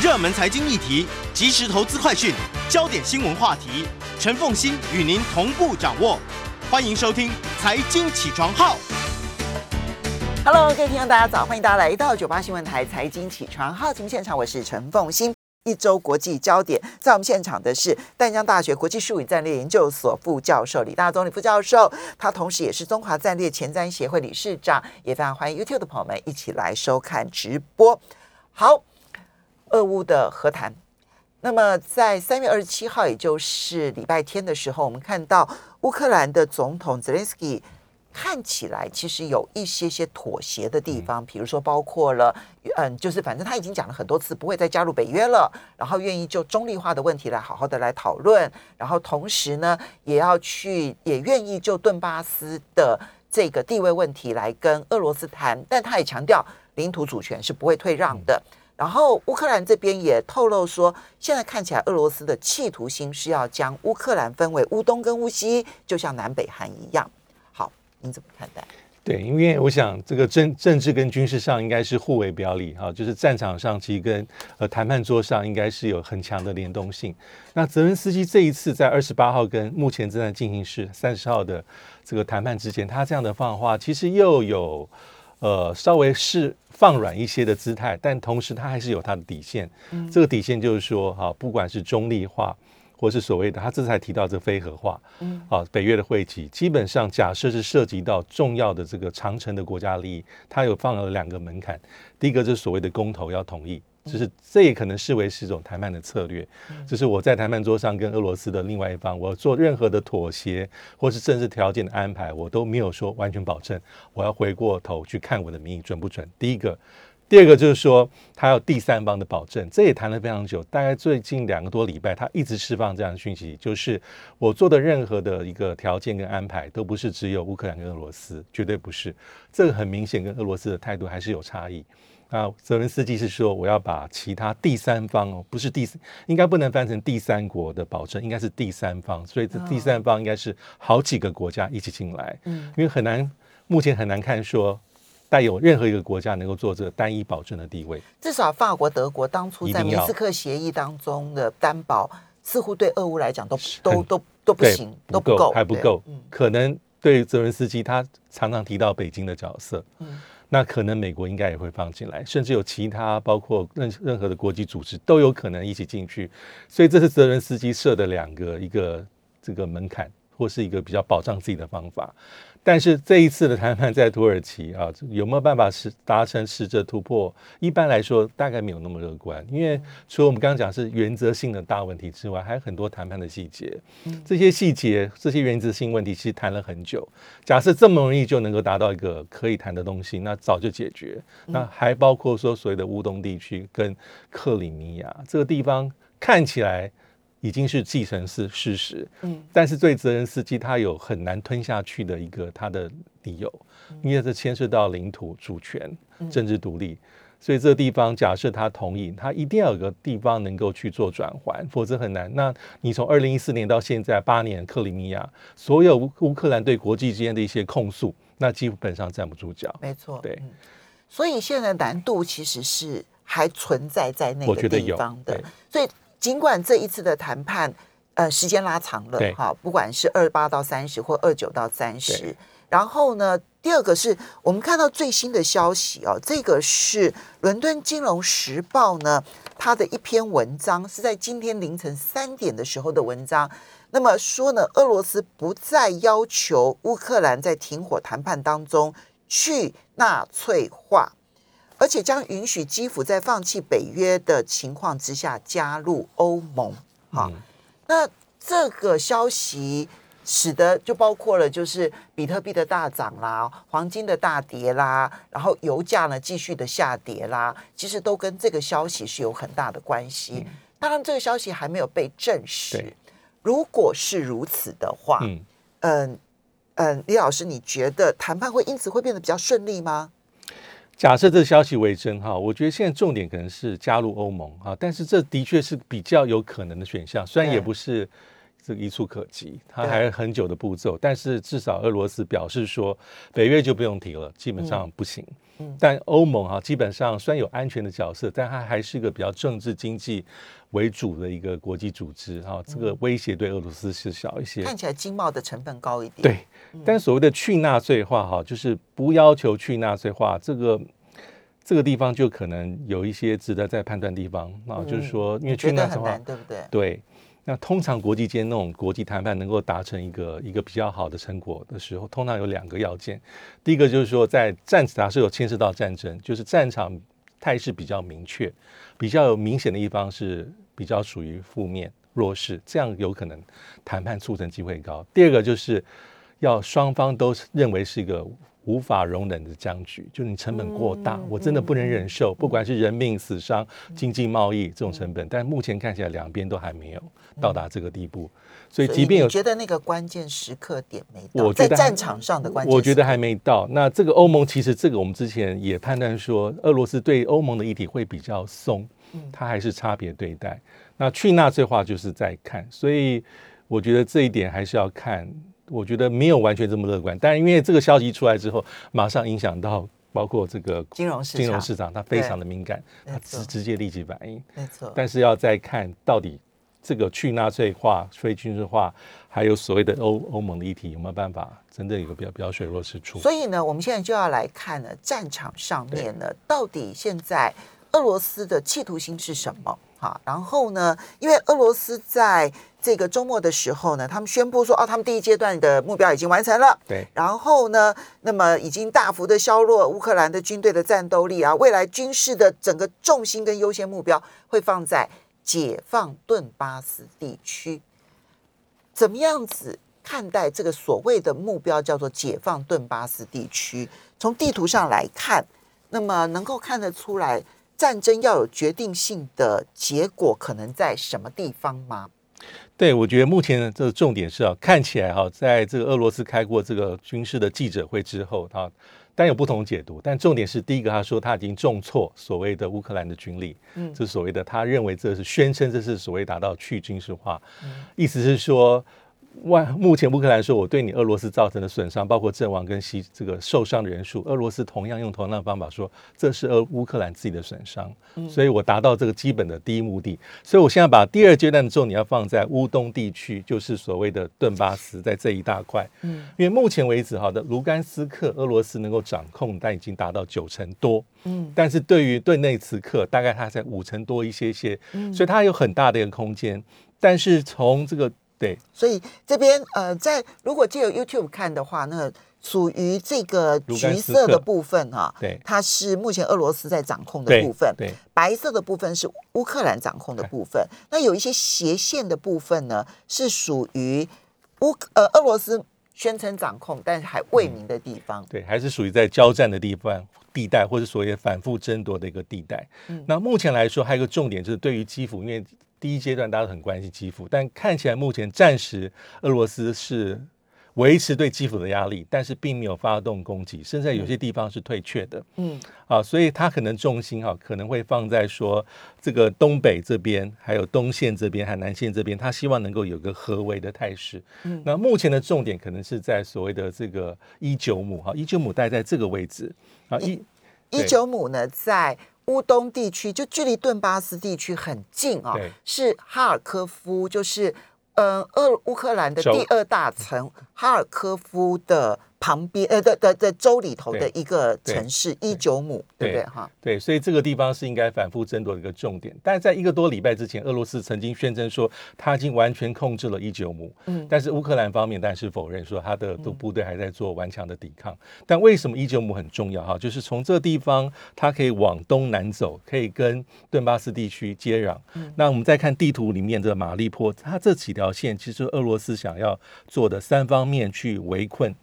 热门财经议题、即时投资快讯、焦点新闻话题，陈凤欣与您同步掌握。欢迎收听《财经起床号》。Hello，各位听众，大家早，欢迎大家来到九八新闻台财经起床号节目现场，我是陈凤欣。一周国际焦点，在我们现场的是淡江大学国际术语战略研究所副教授李大忠李副教授，他同时也是中华战略前瞻协会理事长，也非常欢迎 YouTube 的朋友们一起来收看直播。好，俄乌的和谈。那么在三月二十七号，也就是礼拜天的时候，我们看到乌克兰的总统泽连斯基看起来其实有一些些妥协的地方，比如说包括了，嗯，就是反正他已经讲了很多次，不会再加入北约了，然后愿意就中立化的问题来好好的来讨论，然后同时呢，也要去，也愿意就顿巴斯的这个地位问题来跟俄罗斯谈，但他也强调领土主权是不会退让的。然后乌克兰这边也透露说，现在看起来俄罗斯的企图心是要将乌克兰分为乌东跟乌西，就像南北韩一样。好，您怎么看待？对，因为我想这个政政治跟军事上应该是互为表里哈，就是战场上其实跟呃谈判桌上应该是有很强的联动性。那泽伦斯基这一次在二十八号跟目前正在进行式三十号的这个谈判之前，他这样的放话，其实又有呃稍微是放软一些的姿态，但同时它还是有它的底线。这个底线就是说哈，不管是中立化。或是所谓的，他这次还提到这非核化，嗯，啊，北约的会籍，基本上假设是涉及到重要的这个长城的国家利益，它有放了两个门槛，第一个就是所谓的公投要同意，就是这也可能视为是一种谈判的策略，就是我在谈判桌上跟俄罗斯的另外一方，我做任何的妥协或是政治条件的安排，我都没有说完全保证，我要回过头去看我的民意准不准，第一个。第二个就是说，他要第三方的保证，这也谈了非常久，大概最近两个多礼拜，他一直释放这样的讯息，就是我做的任何的一个条件跟安排，都不是只有乌克兰跟俄罗斯，绝对不是。这个很明显跟俄罗斯的态度还是有差异。啊，泽伦斯基是说，我要把其他第三方哦，不是第，应该不能翻成第三国的保证，应该是第三方，所以这第三方应该是好几个国家一起进来，嗯，因为很难，目前很难看说。带有任何一个国家能够做这个单一保证的地位，至少法国、德国当初在明斯克协议当中的担保，似乎对俄乌来讲都都都都不行，都不够，还不够。嗯，可能对泽伦斯基他常常提到北京的角色，嗯，那可能美国应该也会放进来，甚至有其他包括任任何的国际组织都有可能一起进去。所以这是泽伦斯基设的两个一个这个门槛，或是一个比较保障自己的方法。但是这一次的谈判在土耳其啊，有没有办法是达成实质突破？一般来说，大概没有那么乐观。因为除了我们刚刚讲是原则性的大问题之外，还有很多谈判的细节。这些细节、这些原则性问题，其实谈了很久。假设这么容易就能够达到一个可以谈的东西，那早就解决。那还包括说所谓的乌东地区跟克里米亚这个地方，看起来。已经是既成是事实，嗯，但是对责任司机他有很难吞下去的一个他的理由，因为这牵涉到领土主权、政治独立，所以这个地方假设他同意，他一定要有个地方能够去做转换，否则很难。那你从二零一四年到现在八年，克里米亚所有乌乌克兰对国际之间的一些控诉，那基本上站不住脚。没错，对，所以现在难度其实是还存在在那个地方的，所以。尽管这一次的谈判，呃，时间拉长了，哈，不管是二八到三十或二九到三十，然后呢，第二个是我们看到最新的消息哦，这个是伦敦金融时报呢，它的一篇文章是在今天凌晨三点的时候的文章，那么说呢，俄罗斯不再要求乌克兰在停火谈判当中去纳粹化。而且将允许基辅在放弃北约的情况之下加入欧盟。好，那这个消息使得就包括了，就是比特币的大涨啦，黄金的大跌啦，然后油价呢继续的下跌啦，其实都跟这个消息是有很大的关系。当然，这个消息还没有被证实。如果是如此的话，嗯嗯嗯，李老师，你觉得谈判会因此会变得比较顺利吗？假设这消息为真哈，我觉得现在重点可能是加入欧盟啊，但是这的确是比较有可能的选项，虽然也不是这个一触可及，它还有很久的步骤。但是至少俄罗斯表示说，北约就不用提了，基本上不行。但欧盟哈，基本上虽然有安全的角色，但它还是一个比较政治经济为主的一个国际组织哈。这个威胁对俄罗斯是小一些，看起来经贸的成分高一点。对，但所谓的去纳粹化哈，就是不要求去纳粹化，这个这个地方就可能有一些值得再判断地方啊，就是说，因为去纳粹化，对不对？对。那通常国际间那种国际谈判能够达成一个一个比较好的成果的时候，通常有两个要件。第一个就是说，在战场是有牵涉到战争，就是战场态势比较明确，比较有明显的一方是比较属于负面弱势，这样有可能谈判促成机会高。第二个就是要双方都认为是一个。无法容忍的僵局，就是你成本过大，我真的不能忍受。不管是人命死伤、经济贸易这种成本，但目前看起来两边都还没有到达这个地步。所以，即便有觉得那个关键时刻点没到，在战场上的关键，我觉得还没到。那这个欧盟其实这个我们之前也判断说，俄罗斯对欧盟的议题会比较松，它还是差别对待。那去纳粹化就是在看，所以我觉得这一点还是要看。我觉得没有完全这么乐观，但因为这个消息出来之后，马上影响到包括这个金融市金融市场，它非常的敏感，它直直接立即反应。没错。但是要再看到底这个去纳粹化、非军事化，还有所谓的欧欧盟的议题有没有办法真的有个比较比较水落石出？所以呢，我们现在就要来看呢，战场上面呢，到底现在俄罗斯的企图心是什么？哈，然后呢，因为俄罗斯在这个周末的时候呢，他们宣布说，哦，他们第一阶段的目标已经完成了。对。然后呢，那么已经大幅的削弱乌克兰的军队的战斗力啊，未来军事的整个重心跟优先目标会放在解放顿巴斯地区。怎么样子看待这个所谓的目标叫做解放顿巴斯地区？从地图上来看，那么能够看得出来，战争要有决定性的结果，可能在什么地方吗？对，我觉得目前这个重点是啊，看起来哈，在这个俄罗斯开过这个军事的记者会之后，他但有不同解读。但重点是，第一个他说他已经重挫所谓的乌克兰的军力，嗯，这所谓的他认为这是宣称这是所谓达到去军事化，意思是说。外目前乌克兰说，我对你俄罗斯造成的损伤，包括阵亡跟牺这个受伤的人数，俄罗斯同样用同样的方法说，这是俄乌克兰自己的损伤，所以我达到这个基本的第一目的。所以我现在把第二阶段的重点要放在乌东地区，就是所谓的顿巴斯，在这一大块。嗯，因为目前为止，好的卢甘斯克俄罗斯能够掌控，但已经达到九成多。嗯，但是对于顿内茨克，大概它在五成多一些些，所以它有很大的一个空间。但是从这个对，所以这边呃，在如果借由 YouTube 看的话，那属于这个橘色的部分哈，对，它是目前俄罗斯在掌控的部分，对，白色的部分是乌克兰掌控的部分，那有一些斜线的部分呢，是属于乌呃俄罗斯宣称掌控，但是还未明的地方，对，还是属于在交战的地方地带，或者所谓反复争夺的一个地带。嗯，那目前来说，还有一个重点就是对于基辅，因为第一阶段大家都很关心基辅，但看起来目前暂时俄罗斯是维持对基辅的压力，但是并没有发动攻击，甚至有些地方是退却的。嗯，啊，所以他可能重心哈可能会放在说这个东北这边，还有东线这边，还南线这边，他希望能够有个合围的态势。嗯，那目前的重点可能是在所谓的这个伊久姆哈，伊久姆待在这个位置啊，伊伊久姆呢在。乌东地区就距离顿巴斯地区很近啊，是哈尔科夫，就是呃，俄乌克兰的第二大城哈尔科夫的。旁边呃的的的州里头的一个城市伊久姆，对不对哈？对，所以这个地方是应该反复争夺的一个重点。但是在一个多礼拜之前，俄罗斯曾经宣称说他已经完全控制了伊久姆，嗯，但是乌克兰方面但是否认说他的部部队还在做顽强的抵抗。但为什么伊久姆很重要哈？就是从这个地方它可以往东南走，可以跟顿巴斯地区接壤。那我们再看地图里面的马利坡，它这几条线其实俄罗斯想要做的三方面去围困。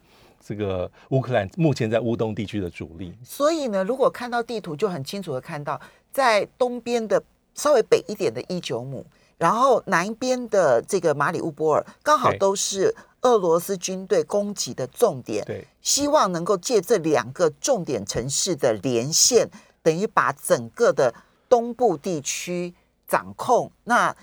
这个乌克兰目前在乌东地区的主力，所以呢，如果看到地图，就很清楚的看到，在东边的稍微北一点的伊久姆，然后南边的这个马里乌波尔，刚好都是俄罗斯军队攻击的重点。对，希望能够借这两个重点城市的连线，等于把整个的东部地区掌控。那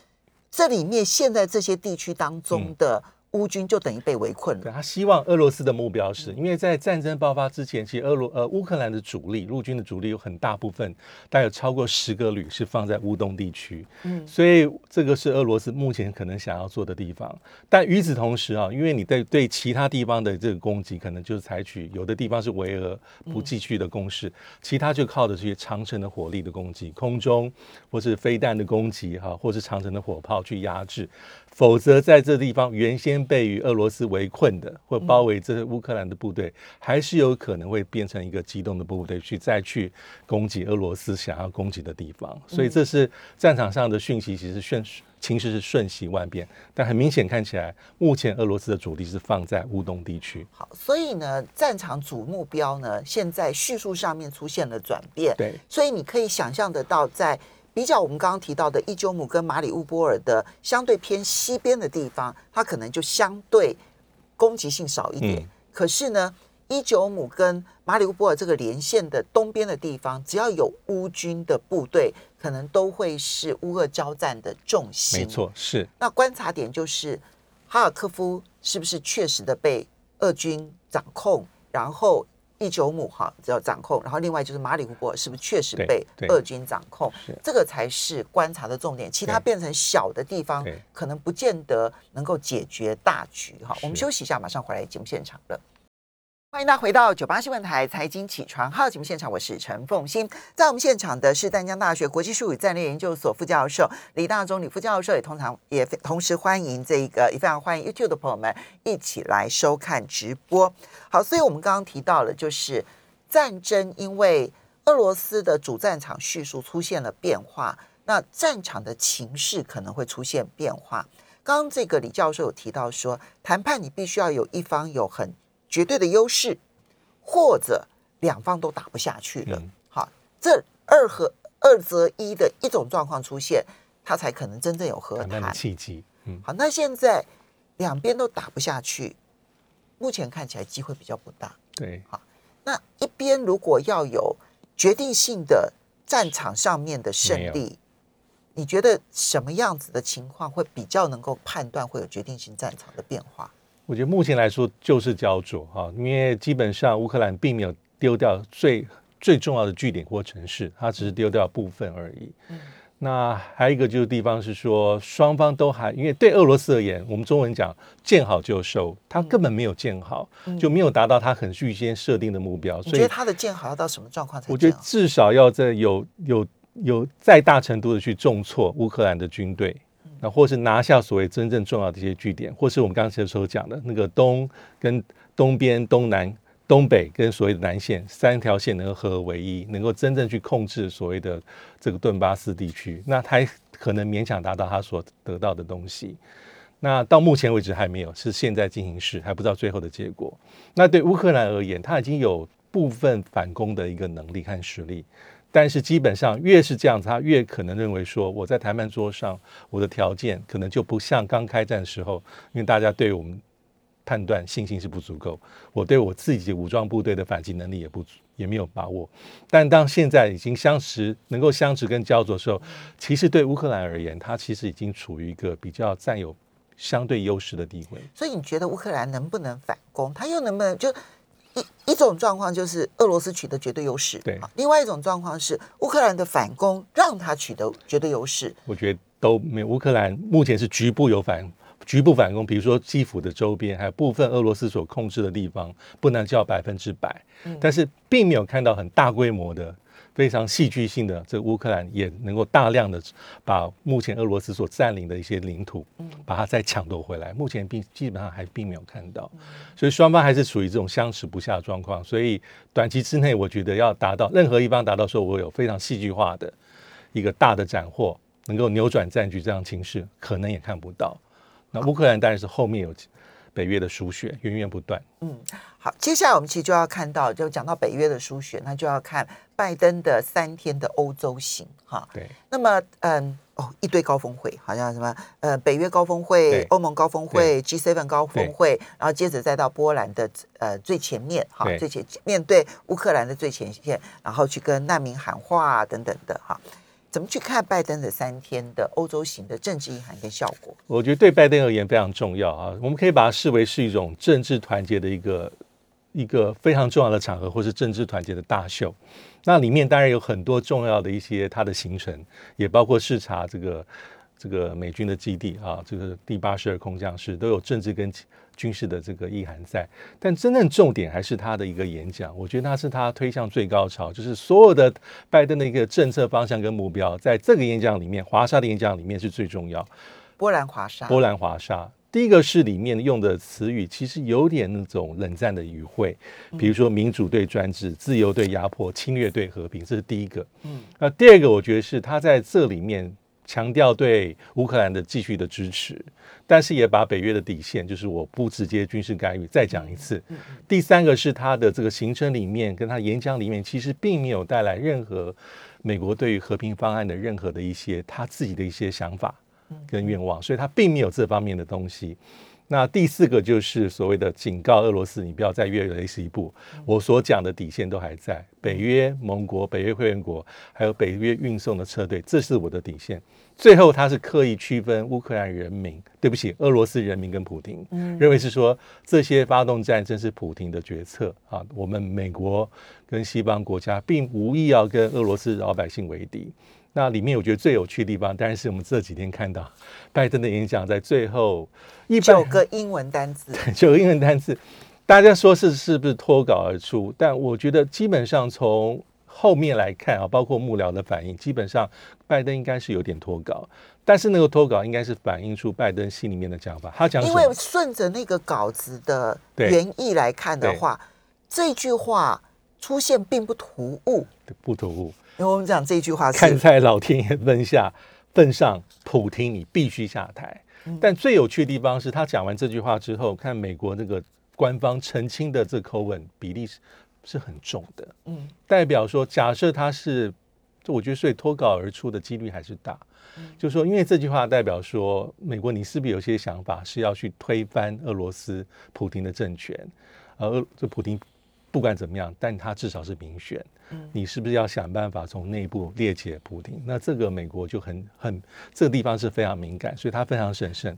这里面现在这些地区当中的。乌军就等于被围困了。对他希望俄罗斯的目标是，因为在战争爆发之前，其实俄罗呃乌克兰的主力陆军的主力有很大部分，大概有超过十个旅是放在乌东地区。嗯，所以这个是俄罗斯目前可能想要做的地方。但与此同时啊，因为你在对其他地方的这个攻击，可能就是采取有的地方是围俄不继续的攻势，其他就靠的这些长城的火力的攻击，空中或是飞弹的攻击哈，或是长城的火炮去压制。否则，在这地方原先被与俄罗斯围困的或包围这些乌克兰的部队，还是有可能会变成一个机动的部队去再去攻击俄罗斯想要攻击的地方。所以，这是战场上的讯息，其实瞬情势是瞬息万变。但很明显看起来，目前俄罗斯的主力是放在乌东地区。好，所以呢，战场主目标呢，现在叙述上面出现了转变。对，所以你可以想象得到在。比较我们刚刚提到的伊久姆跟马里乌波尔的相对偏西边的地方，它可能就相对攻击性少一点。可是呢，伊久姆跟马里乌波尔这个连线的东边的地方，只要有乌军的部队，可能都会是乌俄交战的重心。没错，是。那观察点就是哈尔科夫是不是确实的被俄军掌控，然后。第九亩哈只要掌控，然后另外就是马里乌波尔是不是确实被俄军掌控？这个才是观察的重点。其他变成小的地方，可能不见得能够解决大局哈。我们休息一下，马上回来节目现场了。欢迎大家回到九八新闻台财经起床号节目现场，我是陈凤欣。在我们现场的是淡江大学国际术语战略研究所副教授李大中李副教授，也通常也同时欢迎这个也非常欢迎 YouTube 的朋友们一起来收看直播。好，所以我们刚刚提到了，就是战争因为俄罗斯的主战场叙述出现了变化，那战场的情势可能会出现变化。刚刚这个李教授有提到说，谈判你必须要有一方有很绝对的优势，或者两方都打不下去了，好，这二和二择一的一种状况出现，它才可能真正有和谈契机。嗯，好，那现在两边都打不下去，目前看起来机会比较不大。对，好，那一边如果要有决定性的战场上面的胜利，你觉得什么样子的情况会比较能够判断会有决定性战场的变化？我觉得目前来说就是焦灼哈，因为基本上乌克兰并没有丢掉最最重要的据点或城市，它只是丢掉部分而已。那还有一个就是地方是说，双方都还因为对俄罗斯而言，我们中文讲见好就收，他根本没有见好，就没有达到他很预先设定的目标。所以他的见好要到什么状况才？我觉得至少要在有有有再大程度的去重挫乌克兰的军队。那或是拿下所谓真正重要的一些据点，或是我们刚才所讲的那个东跟东边、东南、东北跟所谓的南线三条线能够合而为一，能够真正去控制所谓的这个顿巴斯地区，那他可能勉强达到他所得到的东西。那到目前为止还没有，是现在进行时，还不知道最后的结果。那对乌克兰而言，他已经有部分反攻的一个能力和实力。但是基本上越是这样，他越可能认为说，我在谈判桌上，我的条件可能就不像刚开战的时候，因为大家对我们判断信心是不足够，我对我自己武装部队的反击能力也不足，也没有把握。但当现在已经相持，能够相持跟焦灼的时候，其实对乌克兰而言，它其实已经处于一个比较占有相对优势的地位。所以你觉得乌克兰能不能反攻？他又能不能就？一一种状况就是俄罗斯取得绝对优势，对；另外一种状况是乌克兰的反攻让他取得绝对优势。我觉得都没有。乌克兰目前是局部有反局部反攻，比如说基辅的周边，还有部分俄罗斯所控制的地方，不能叫百分之百，但是并没有看到很大规模的。非常戏剧性的，这个乌克兰也能够大量的把目前俄罗斯所占领的一些领土，把它再抢夺回来。目前并基本上还并没有看到，所以双方还是处于这种相持不下的状况。所以短期之内，我觉得要达到任何一方达到说，我有非常戏剧化的一个大的斩获，能够扭转战局这样情势，可能也看不到。那乌克兰当然是后面有。北约的输血源源不断。嗯，好，接下来我们其实就要看到，就讲到北约的输血，那就要看拜登的三天的欧洲行哈。对。那么，嗯，哦，一堆高峰会，好像什么，呃，北约高峰会、欧盟高峰会、G7 高峰会，然后接着再到波兰的呃最前面哈，最前面对乌克兰的最前线，然后去跟难民喊话等等的哈。怎么去看拜登的三天的欧洲行的政治意涵跟效果？我觉得对拜登而言非常重要啊，我们可以把它视为是一种政治团结的一个一个非常重要的场合，或是政治团结的大秀。那里面当然有很多重要的一些它的行程，也包括视察这个这个美军的基地啊，这个第八十二空降师都有政治跟军事的这个意涵在。但真正重点还是他的一个演讲，我觉得他是他推向最高潮，就是所有的拜登的一个政策方向跟目标，在这个演讲里面，华沙的演讲里面是最重要。波兰华沙，波兰华沙。第一个是里面用的词语，其实有点那种冷战的语汇，比如说民主对专制、自由对压迫、侵略对和平，这是第一个。嗯，那第二个，我觉得是他在这里面强调对乌克兰的继续的支持，但是也把北约的底线，就是我不直接军事干预，再讲一次。第三个是他的这个行程里面，跟他演讲里面，其实并没有带来任何美国对于和平方案的任何的一些他自己的一些想法。跟愿望，所以他并没有这方面的东西。那第四个就是所谓的警告俄罗斯，你不要再越雷池一步。我所讲的底线都还在，北约盟国、北约会员国，还有北约运送的车队，这是我的底线。最后，他是刻意区分乌克兰人民，对不起，俄罗斯人民跟普京，认为是说这些发动战争是普京的决策啊。我们美国跟西方国家并无意要跟俄罗斯老百姓为敌。那里面我觉得最有趣的地方，当然是我们这几天看到 拜登的演讲，在最后一九个英文单词，九个英文单词，大家说是是不是脱稿而出？但我觉得基本上从后面来看啊，包括幕僚的反应，基本上拜登应该是有点脱稿，但是那个脱稿应该是反映出拜登心里面的讲法。他讲，因为顺着那个稿子的原意来看的话，这句话出现并不突兀，不突兀。因为我们讲这句话是看在老天爷份下份上，普京你必须下台。但最有趣的地方是他讲完这句话之后，看美国那个官方澄清的这口吻比例是是很重的。嗯，代表说，假设他是，我觉得所以脱稿而出的几率还是大。就说，因为这句话代表说，美国你是不是有些想法是要去推翻俄罗斯普京的政权？而这普京。不管怎么样，但他至少是民选。嗯，你是不是要想办法从内部裂解普丁？那这个美国就很很这个地方是非常敏感，所以他非常审慎。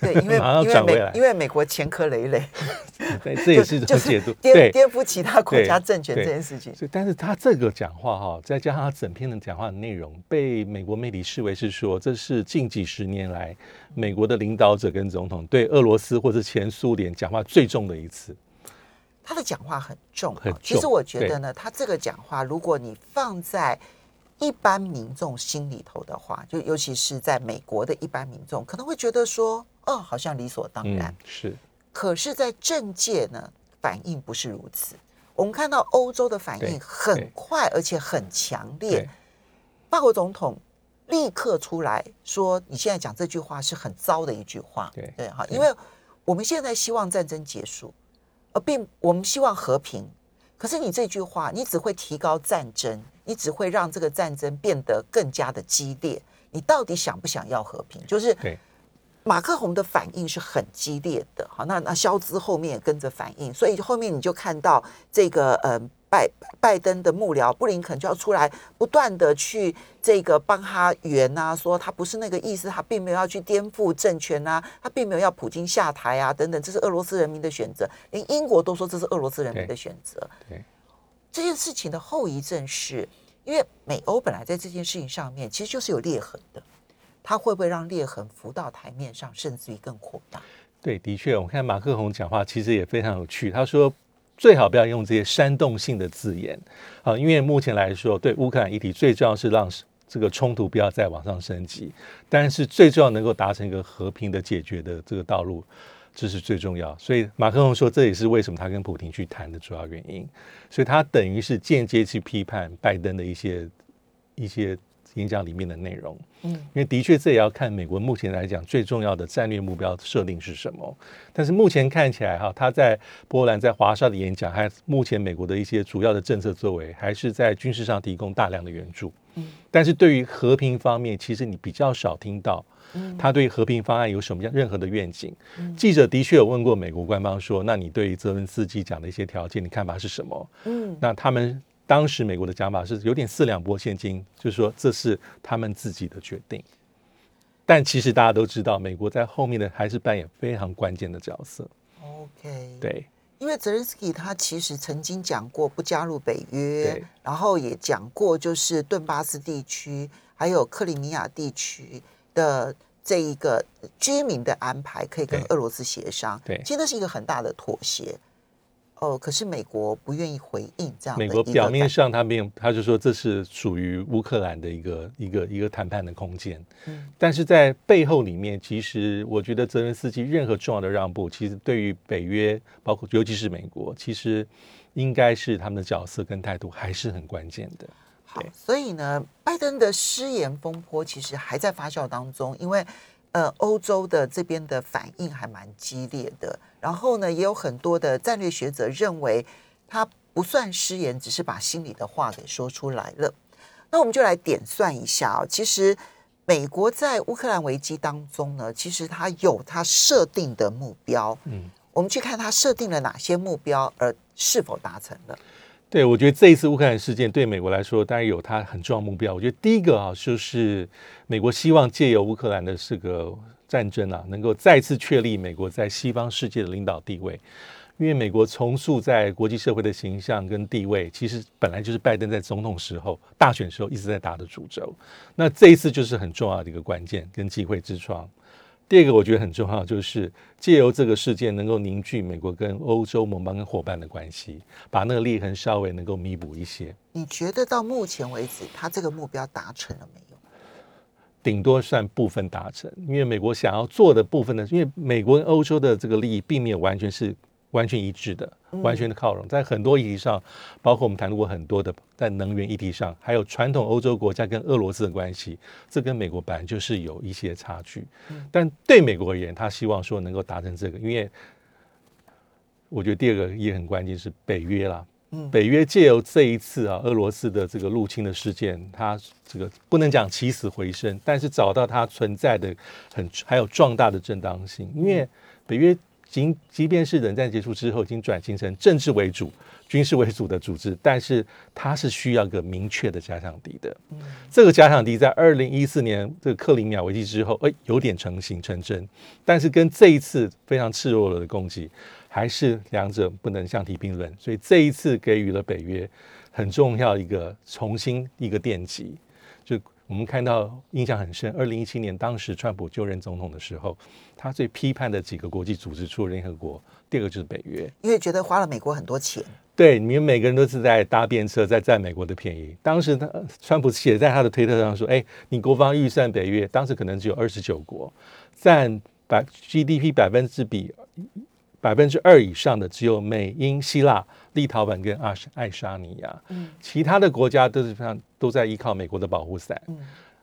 对，因为因为美因为美国前科累累，对，这也是一种解读，颠颠覆其他国家政权这件事情。所以，但是他这个讲话哈，再加上他整篇的讲话的内容，被美国媒体视为是说，这是近几十年来美国的领导者跟总统对俄罗斯或者前苏联讲话最重的一次。他的讲话很重，其实我觉得呢，他这个讲话，如果你放在一般民众心里头的话，就尤其是在美国的一般民众，可能会觉得说，哦，好像理所当然。是，可是，在政界呢，反应不是如此。我们看到欧洲的反应很快，而且很强烈。法国总统立刻出来说：“你现在讲这句话是很糟的一句话。”对对，哈，因为我们现在希望战争结束。而并我们希望和平，可是你这句话，你只会提高战争，你只会让这个战争变得更加的激烈。你到底想不想要和平？就是马克宏的反应是很激烈的，好，那那肖兹后面也跟着反应，所以后面你就看到这个呃。拜拜登的幕僚布林肯就要出来，不断的去这个帮他圆啊，说他不是那个意思，他并没有要去颠覆政权啊，他并没有要普京下台啊，等等，这是俄罗斯人民的选择，连英国都说这是俄罗斯人民的选择。对这件事情的后遗症是，因为美欧本来在这件事情上面其实就是有裂痕的，他会不会让裂痕浮到台面上，甚至于更扩大？对，的确，我看马克宏讲话其实也非常有趣，他说。最好不要用这些煽动性的字眼，啊，因为目前来说，对乌克兰议题最重要是让这个冲突不要再往上升级，但是最重要能够达成一个和平的解决的这个道路，这是最重要。所以马克龙说，这也是为什么他跟普京去谈的主要原因。所以他等于是间接去批判拜登的一些一些。演讲里面的内容，嗯，因为的确这也要看美国目前来讲最重要的战略目标设定是什么。但是目前看起来哈，他在波兰在华沙的演讲，还目前美国的一些主要的政策作为，还是在军事上提供大量的援助。嗯，但是对于和平方面，其实你比较少听到，他对和平方案有什么样任何的愿景。记者的确有问过美国官方说，那你对泽伦斯基讲的一些条件，你看法是什么？嗯，那他们。当时美国的讲法是有点四两拨千斤，就是说这是他们自己的决定。但其实大家都知道，美国在后面的还是扮演非常关键的角色。OK，，对因为泽连斯基他其实曾经讲过不加入北约，然后也讲过就是顿巴斯地区还有克里米亚地区的这一个居民的安排可以跟俄罗斯协商，对其实那是一个很大的妥协。哦，可是美国不愿意回应这样美国表面上他没有，他就说这是属于乌克兰的一个一个一个谈判的空间，嗯但是在背后里面，其实我觉得泽连斯基任何重要的让步，其实对于北约，包括尤其是美国，其实应该是他们的角色跟态度还是很关键的。好，所以呢，拜登的失言风波其实还在发酵当中，因为呃，欧洲的这边的反应还蛮激烈的。然后呢，也有很多的战略学者认为他不算失言，只是把心里的话给说出来了。那我们就来点算一下哦，其实美国在乌克兰危机当中呢，其实它有它设定的目标。嗯，我们去看它设定了哪些目标，而是否达成了。对，我觉得这一次乌克兰事件对美国来说，当然有它很重要目标。我觉得第一个啊，就是美国希望借由乌克兰的这个战争啊，能够再次确立美国在西方世界的领导地位。因为美国重塑在国际社会的形象跟地位，其实本来就是拜登在总统时候、大选时候一直在打的主轴。那这一次就是很重要的一个关键跟机会之窗。第二个我觉得很重要，就是借由这个事件能够凝聚美国跟欧洲盟邦跟伙伴的关系，把那个裂痕稍微能够弥补一些，你觉得到目前为止，他这个目标达成了没有？顶多算部分达成。因为美国想要做的部分呢，因为美国跟欧洲的这个利益并没有完全是完全一致的，完全的靠拢，在很多议题上，包括我们谈过很多的在能源议题上，还有传统欧洲国家跟俄罗斯的关系，这跟美国本来就是有一些差距。但对美国而言，他希望说能够达成这个，因为我觉得第二个也很关键是北约啦。北约借由这一次啊俄罗斯的这个入侵的事件，它这个不能讲起死回生，但是找到它存在的很还有壮大的正当性，因为北约即即便是冷战结束之后，已经转型成政治为主、军事为主的组织，但是它是需要一个明确的假想敌的。这个假想敌在二零一四年这个克里米亚危机之后，哎，有点成型成真，但是跟这一次非常赤裸裸的攻击，还是两者不能相提并论。所以这一次给予了北约很重要一个重新一个奠基，就我们看到印象很深。二零一七年当时川普就任总统的时候，他最批判的几个国际组织，除了联合国，第二个就是北约。因为觉得花了美国很多钱。对，你们每个人都是在搭便车，在占美国的便宜。当时他川普写在他的推特上说：“哎，你国防预算北约当时可能只有二十九国，占百 GDP 百分之比百分之二以上的只有美英希腊、立陶宛跟阿爱沙尼亚，其他的国家都是非常都在依靠美国的保护伞。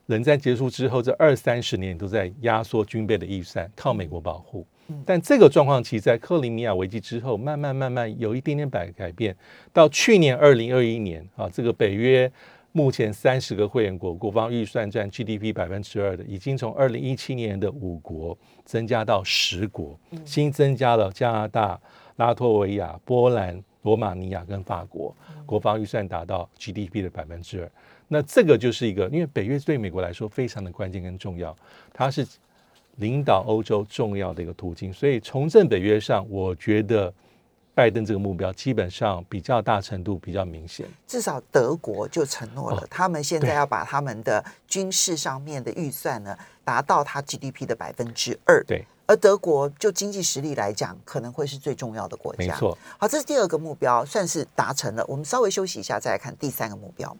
冷战结束之后，这二三十年都在压缩军备的预算，靠美国保护。但这个状况其实在克里米亚危机之后，慢慢慢慢有一点点改改变。到去年二零二一年啊，这个北约目前三十个会员国国防预算占 GDP 百分之二的，已经从二零一七年的五国增加到十国，新增加了加拿大、拉脱维亚、波兰、罗马尼亚跟法国，国防预算达到 GDP 的百分之二。那这个就是一个，因为北约对美国来说非常的关键跟重要，它是领导欧洲重要的一个途径。所以重振北约上，我觉得拜登这个目标基本上比较大程度比较明显。至少德国就承诺了，哦他们现在要把他们的军事上面的预算呢，达到它 GDP 的百分之二。对，而德国就经济实力来讲，可能会是最重要的国家。没错。好，这是第二个目标，算是达成了。我们稍微休息一下，再来看第三个目标。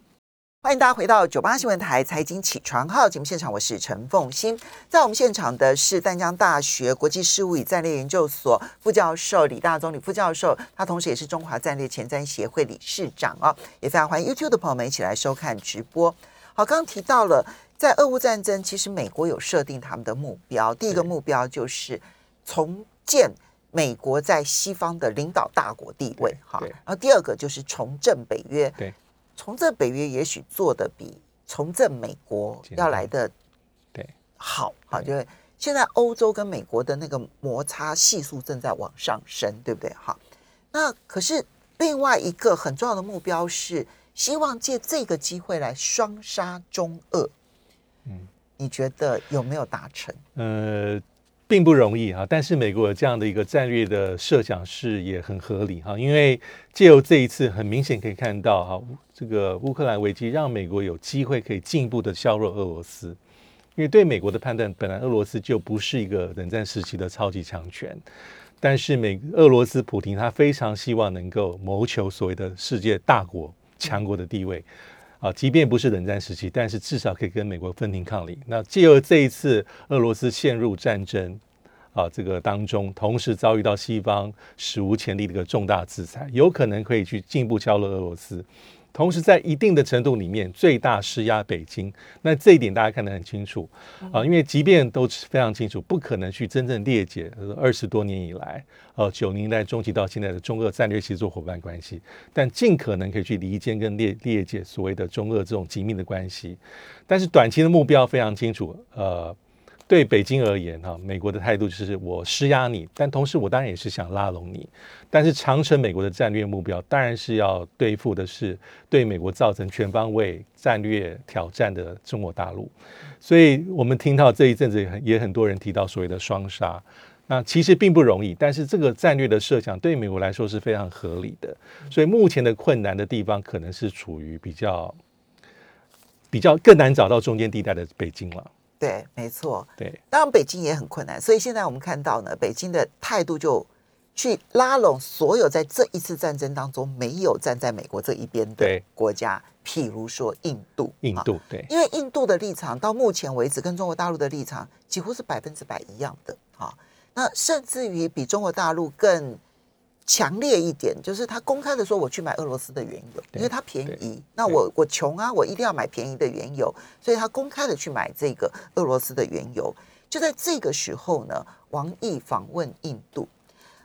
欢迎大家回到九八新闻台财经起床号节目现场，我是陈凤欣。在我们现场的是淡江大学国际事务与战略研究所副教授李大宗李副教授，他同时也是中华战略前瞻协会理事长啊，也非常欢迎 YouTube 的朋友们一起来收看直播。好，刚刚提到了，在俄乌战争，其实美国有设定他们的目标，第一个目标就是重建美国在西方的领导大国地位，哈，然后第二个就是重振北约，对，重振北约也许做的比重振美国要来的对好，好，就是现在欧洲跟美国的那个摩擦系数正在往上升，对不对？哈，那可是另外一个很重要的目标是希望借这个机会来双杀中俄。嗯，你觉得有没有达成？呃，并不容易啊，但是美国有这样的一个战略的设想是也很合理哈，因为借由这一次，很明显可以看到哈，这个乌克兰危机让美国有机会可以进一步的削弱俄罗斯，因为对美国的判断，本来俄罗斯就不是一个冷战时期的超级强权，但是美俄罗斯普京他非常希望能够谋求所谓的世界大国强国的地位。啊，即便不是冷战时期，但是至少可以跟美国分庭抗礼。那借由这一次俄罗斯陷入战争啊，这个当中，同时遭遇到西方史无前例的一个重大制裁，有可能可以去进一步削弱俄罗斯。同时，在一定的程度里面，最大施压北京。那这一点大家看得很清楚啊，因为即便都非常清楚，不可能去真正裂解二十多年以来，呃，九零年代中期到现在的中俄战略协作伙伴关系，但尽可能可以去离间跟裂裂解所谓的中俄这种紧密的关系。但是短期的目标非常清楚，呃。对北京而言，哈，美国的态度就是我施压你，但同时我当然也是想拉拢你。但是长城美国的战略目标当然是要对付的是对美国造成全方位战略挑战的中国大陆。所以我们听到这一阵子也很也很多人提到所谓的双杀，那其实并不容易。但是这个战略的设想对美国来说是非常合理的。所以目前的困难的地方可能是处于比较比较更难找到中间地带的北京了。对，没错。对，当然北京也很困难，所以现在我们看到呢，北京的态度就去拉拢所有在这一次战争当中没有站在美国这一边的国家，譬如说印度。印度对，因为印度的立场到目前为止跟中国大陆的立场几乎是百分之百一样的啊，那甚至于比中国大陆更。强烈一点，就是他公开的说我去买俄罗斯的原油，因为它便宜。那我我穷啊，我一定要买便宜的原油，所以他公开的去买这个俄罗斯的原油。就在这个时候呢，王毅访问印度。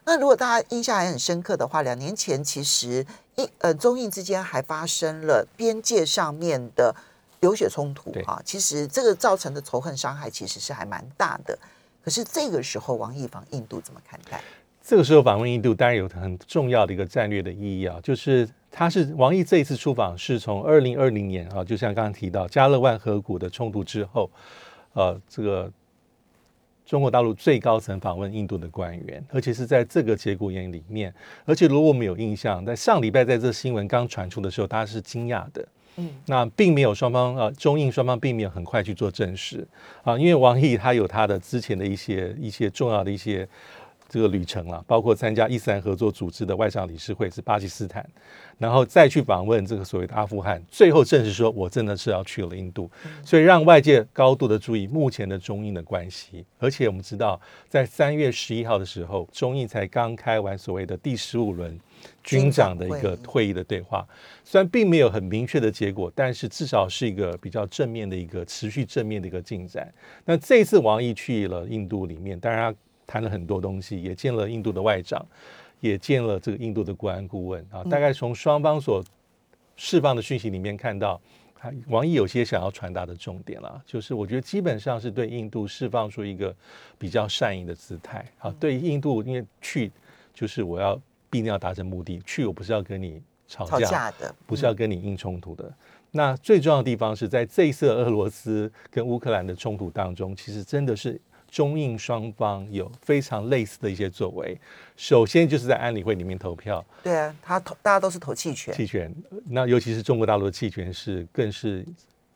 那如果大家印象还很深刻的话，两年前其实印呃中印之间还发生了边界上面的流血冲突啊，其实这个造成的仇恨伤害其实是还蛮大的。可是这个时候王毅访印度怎么看待？这个时候访问印度当然有很重要的一个战略的意义啊，就是他是王毅这一次出访是从二零二零年啊，就像刚刚提到加勒万河谷的冲突之后，呃，这个中国大陆最高层访问印度的官员，而且是在这个节骨眼里面，而且如果我们有印象，在上礼拜在这新闻刚传出的时候，大家是惊讶的，嗯，那并没有双方呃，中印双方并没有很快去做证实啊，因为王毅他有他的之前的一些一些重要的一些。这个旅程了，包括参加伊斯兰合作组织的外长理事会是巴基斯坦，然后再去访问这个所谓的阿富汗，最后证实说我真的是要去了印度，所以让外界高度的注意目前的中印的关系。而且我们知道，在三月十一号的时候，中印才刚开完所谓的第十五轮军长的一个会议的对话，虽然并没有很明确的结果，但是至少是一个比较正面的一个持续正面的一个进展。那这一次王毅去了印度里面，当然。谈了很多东西，也见了印度的外长，也见了这个印度的国安顾问啊。大概从双方所释放的讯息里面看到，王毅有些想要传达的重点了，就是我觉得基本上是对印度释放出一个比较善意的姿态。好，对印度，因为去就是我要必定要达成目的，去我不是要跟你吵架的，不是要跟你硬冲突的。那最重要的地方是在这一次俄罗斯跟乌克兰的冲突当中，其实真的是。中印双方有非常类似的一些作为，首先就是在安理会里面投票。对啊，他投大家都是投弃权。弃权，那尤其是中国大陆的弃权是更是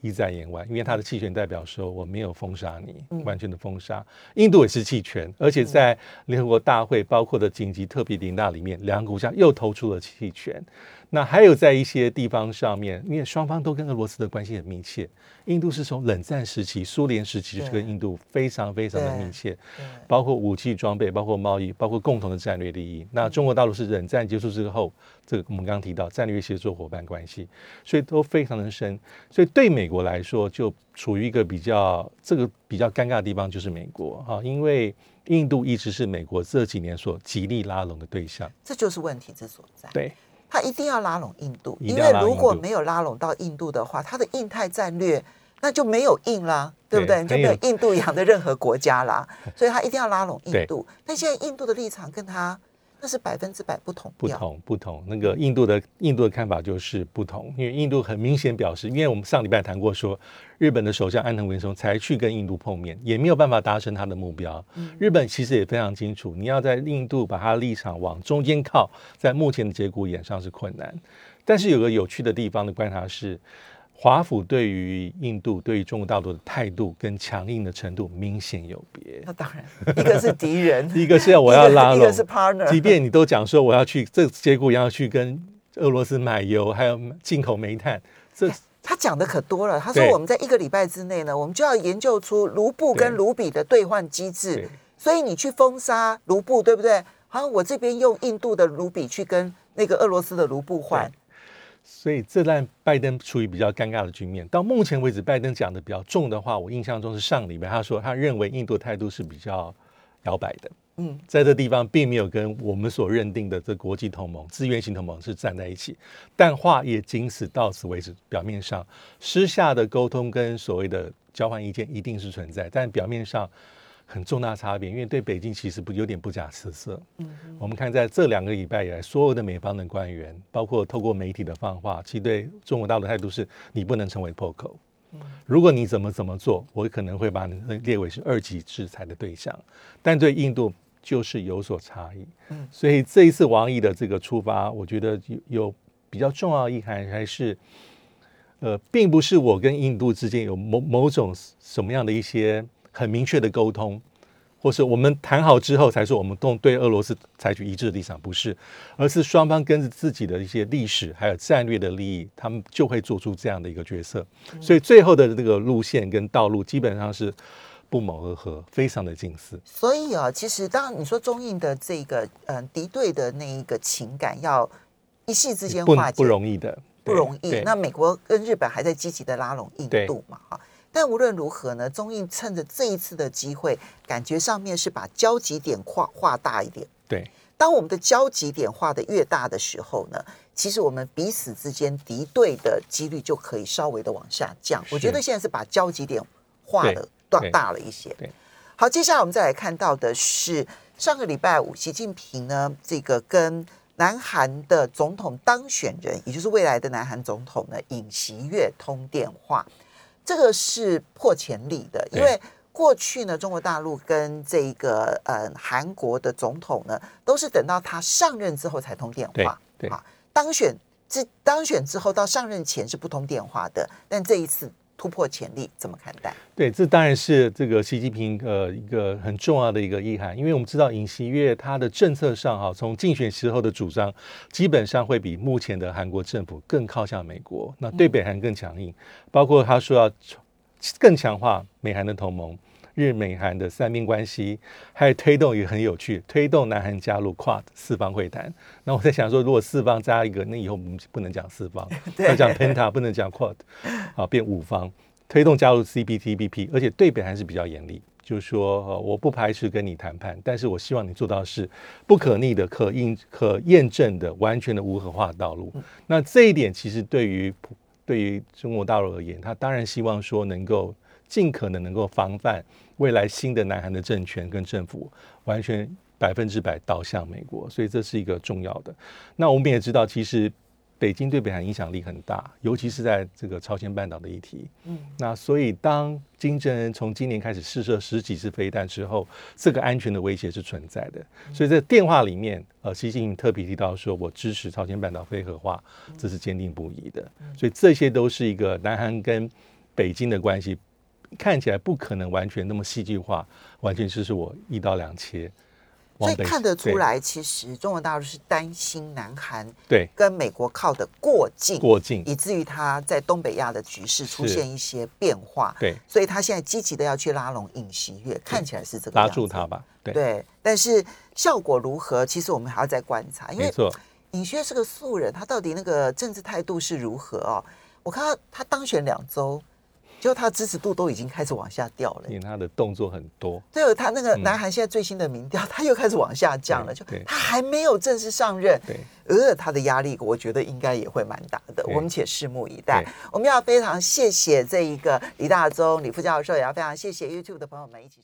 意在言外，因为他的弃权代表说我没有封杀你，完全的封杀。印度也是弃权，而且在联合国大会包括的紧急特别领大里面，两个国家又投出了弃权。那还有在一些地方上面，因为双方都跟俄罗斯的关系很密切。印度是从冷战时期、苏联时期就跟印度非常非常的密切，包括武器装备、包括贸易、包括共同的战略利益。那中国大陆是冷战结束之后，这个我们刚刚提到战略协作伙伴关系，所以都非常的深。所以对美国来说，就处于一个比较这个比较尴尬的地方，就是美国哈，因为印度一直是美国这几年所极力拉拢的对象，这就是问题之所在。对。他一定要拉拢印度，因为如果没有拉拢到印度的话，他的印太战略那就没有印啦，对不对？就没有印度洋的任何国家啦。所以他一定要拉拢印度。但现在印度的立场跟他，那是百分之百不同不。同不同。那个印度的印度的看法就是不同，因为印度很明显表示，因为我们上礼拜谈过说，日本的首相安藤文雄才去跟印度碰面，也没有办法达成他的目标。日本其实也非常清楚，你要在印度把他的立场往中间靠，在目前的节骨眼上是困难。但是有个有趣的地方的观察是。华府对于印度、对于中国大陆的态度跟强硬的程度明显有别。那当然，一个是敌人，一个是要我要拉拢，一个是 partner。即便你都讲说我要去，这结果要去跟俄罗斯买油，还有进口煤炭，这他讲的可多了。他说我们在一个礼拜之内呢，我们就要研究出卢布跟对卢比的兑换机制。所以你去封杀卢布，对不对？好，我这边用印度的卢比去跟那个俄罗斯的卢布换。所以这让拜登处于比较尴尬的局面。到目前为止，拜登讲的比较重的话，我印象中是上礼拜他说他认为印度态度是比较摇摆的。嗯，在这地方并没有跟我们所认定的这国际同盟、资源型同盟是站在一起，但话也仅此到此为止。表面上私下的沟通跟所谓的交换意见一定是存在，但表面上很重大差别，因为对北京其实不有点不假辞色。嗯，我们看在这两个礼拜以来，所有的美方的官员，包括透过媒体的放话，其实对中国大陆的态度是：你不能成为破口。如果你怎么怎么做，我可能会把你列为是二级制裁的对象。但对印度就是有所差异。嗯所以这一次王毅的这个出发，我觉得有有比较重要的意涵，还是呃，并不是我跟印度之间有某某种什么样的一些很明确的沟通，或是我们谈好之后才说我们动对俄罗斯采取一致的立场，不是，而是双方跟着自己的一些历史还有战略的利益，他们就会做出这样的一个决策。所以最后的这个路线跟道路基本上是不谋而合，非常的近似。所以啊，其实当你说中印的这个嗯、呃敌对的那一个情感要一夕之间化解，不容易的，不容易。那美国跟日本还在积极的拉拢印度嘛，哈。但无论如何呢，中印趁着这一次的机会，感觉上面是把交集点画画大一点。对当我们的交集点画的越大的时候呢，其实我们彼此之间敌对的几率就可以稍微的往下降。我觉得现在是把交集点画的大大了一些。对好，接下来我们再来看到的是上个礼拜五，习近平呢，这个跟南韩的总统当选人，也就是未来的南韩总统呢，尹锡悦通电话，这个是破前例的，因对。为过去呢，中国大陆跟这个呃韩国的总统呢，都是等到他上任之后才通电话，对对。啊，当选之当选之后到上任前是不通电话的，但这一次突破潜力，怎么看待？对，这当然是这个习近平呃一个很重要的一个意涵，因为我们知道尹锡悦他的政策上哈，从竞选时候的主张，基本上会比目前的韩国政府更靠向美国，那对北韩更强硬，包括他说要更强化美韩的同盟。日美韩的三边关系，还有推动也很有趣，推动南韩加入 QUAD 四方会谈。那我在想说，如果四方加一个，那以后我们不能讲四方，要讲 Penta，不能讲 QUAD，好变五方。推动加入 CPTPP，而且对北韩是比较严厉，就是说，呃，我不排斥跟你谈判，但是我希望你做到是不可逆的、可印、可验证的、完全的无核化道路。那这一点其实对于对于中国大陆而言，他当然希望说能够尽可能能够防范未来新的南韩的政权跟政府完全百分之百倒向美国，所以这是一个重要的。那我们也知道，其实北京对北韩影响力很大，尤其是在这个朝鲜半岛的议题。嗯，那所以当金正恩从今年开始试射十几次飞弹之后，这个安全的威胁是存在的。所以在电话里面，呃，习近平特别提到说，我支持朝鲜半岛非核化，这是坚定不移的。所以这些都是一个南韩跟北京的关系。看起来不可能完全那么戏剧化，完全就是我一刀两切。所以看得出来，其实中国大陆是担心南韩对跟美国靠得过近，过近，以至于他在东北亚的局势出现一些变化。对所以他现在积极的要去拉拢尹锡悦，看起来是这个拉住他吧。对，对，但是效果如何，其实我们还要再观察，因为尹锡悦是个素人，他到底那个政治态度是如何哦？我看到他当选两周，就他支持度都已经开始往下掉了因。为他的动作很多。对，他那个嗯南韩现在最新的民调，他又开始往下降了，就他还没有正式上任，对，呃，他的压力我觉得应该也会蛮大的，我们且拭目以待。我们要非常谢谢这一个李大忠李副教授，也要非常谢谢 YouTube 的朋友们一起收。